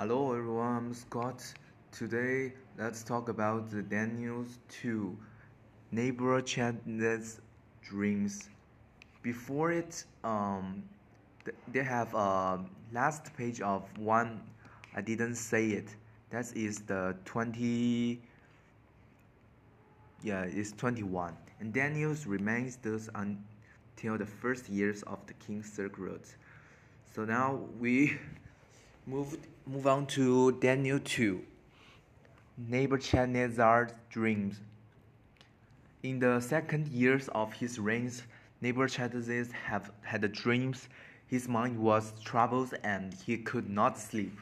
Hello everyone, I'm Scott. Today, let's talk about the Daniel's 2 Nebuchadnezzar's dreams. Before it, um, th- they have a last page of one. I didn't say it. That is the 20. Yeah, it's 21. And Daniel's remains thus until the first years of the king's circuit. So now we move move on to Daniel 2. Nebuchadnezzar's dreams. In the second years of his reign, Nebuchadnezzar have had dreams. His mind was troubled and he could not sleep.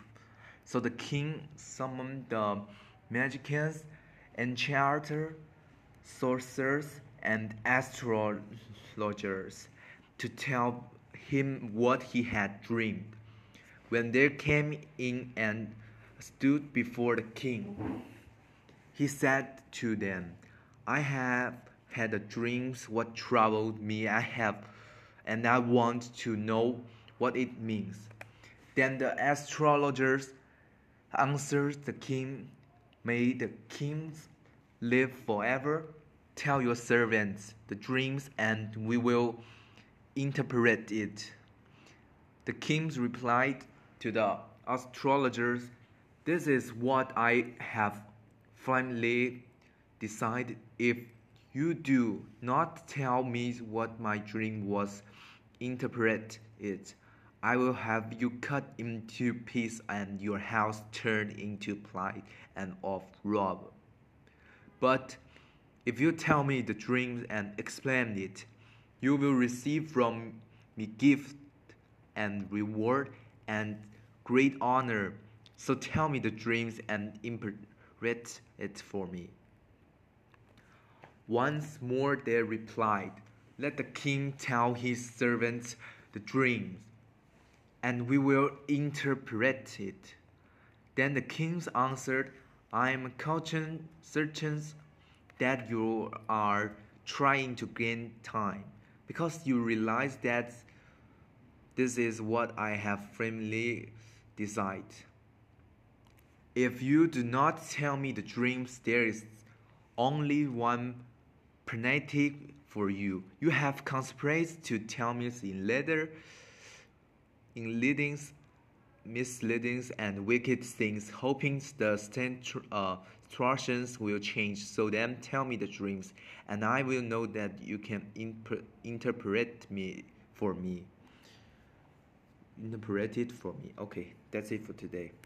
So the king summoned the magicians, enchanters, sorcerers, and astrologers to tell him what he had dreamed. When they came in and stood before the king, he said to them, I have had a dreams what troubled me I have and I want to know what it means. Then the astrologers answered the king, May the kings live forever. Tell your servants the dreams and we will interpret it. The kings replied, to the astrologers, This is what I have finally decided. If you do not tell me what my dream was, interpret it. I will have you cut into pieces and your house turned into plight and of rubble. But if you tell me the dream and explain it, you will receive from me gift and reward and great honor. So tell me the dreams and interpret it for me. Once more they replied, Let the king tell his servants the dreams, and we will interpret it. Then the king answered, I am certain that you are trying to gain time, because you realize that this is what I have firmly decided. If you do not tell me the dreams, there is only one penalty for you. You have conspired to tell me in letter, in leadings, misleadings, and wicked things, hoping the uh, instructions will change. So then tell me the dreams, and I will know that you can interpret me for me interpret it for me. Okay, that's it for today.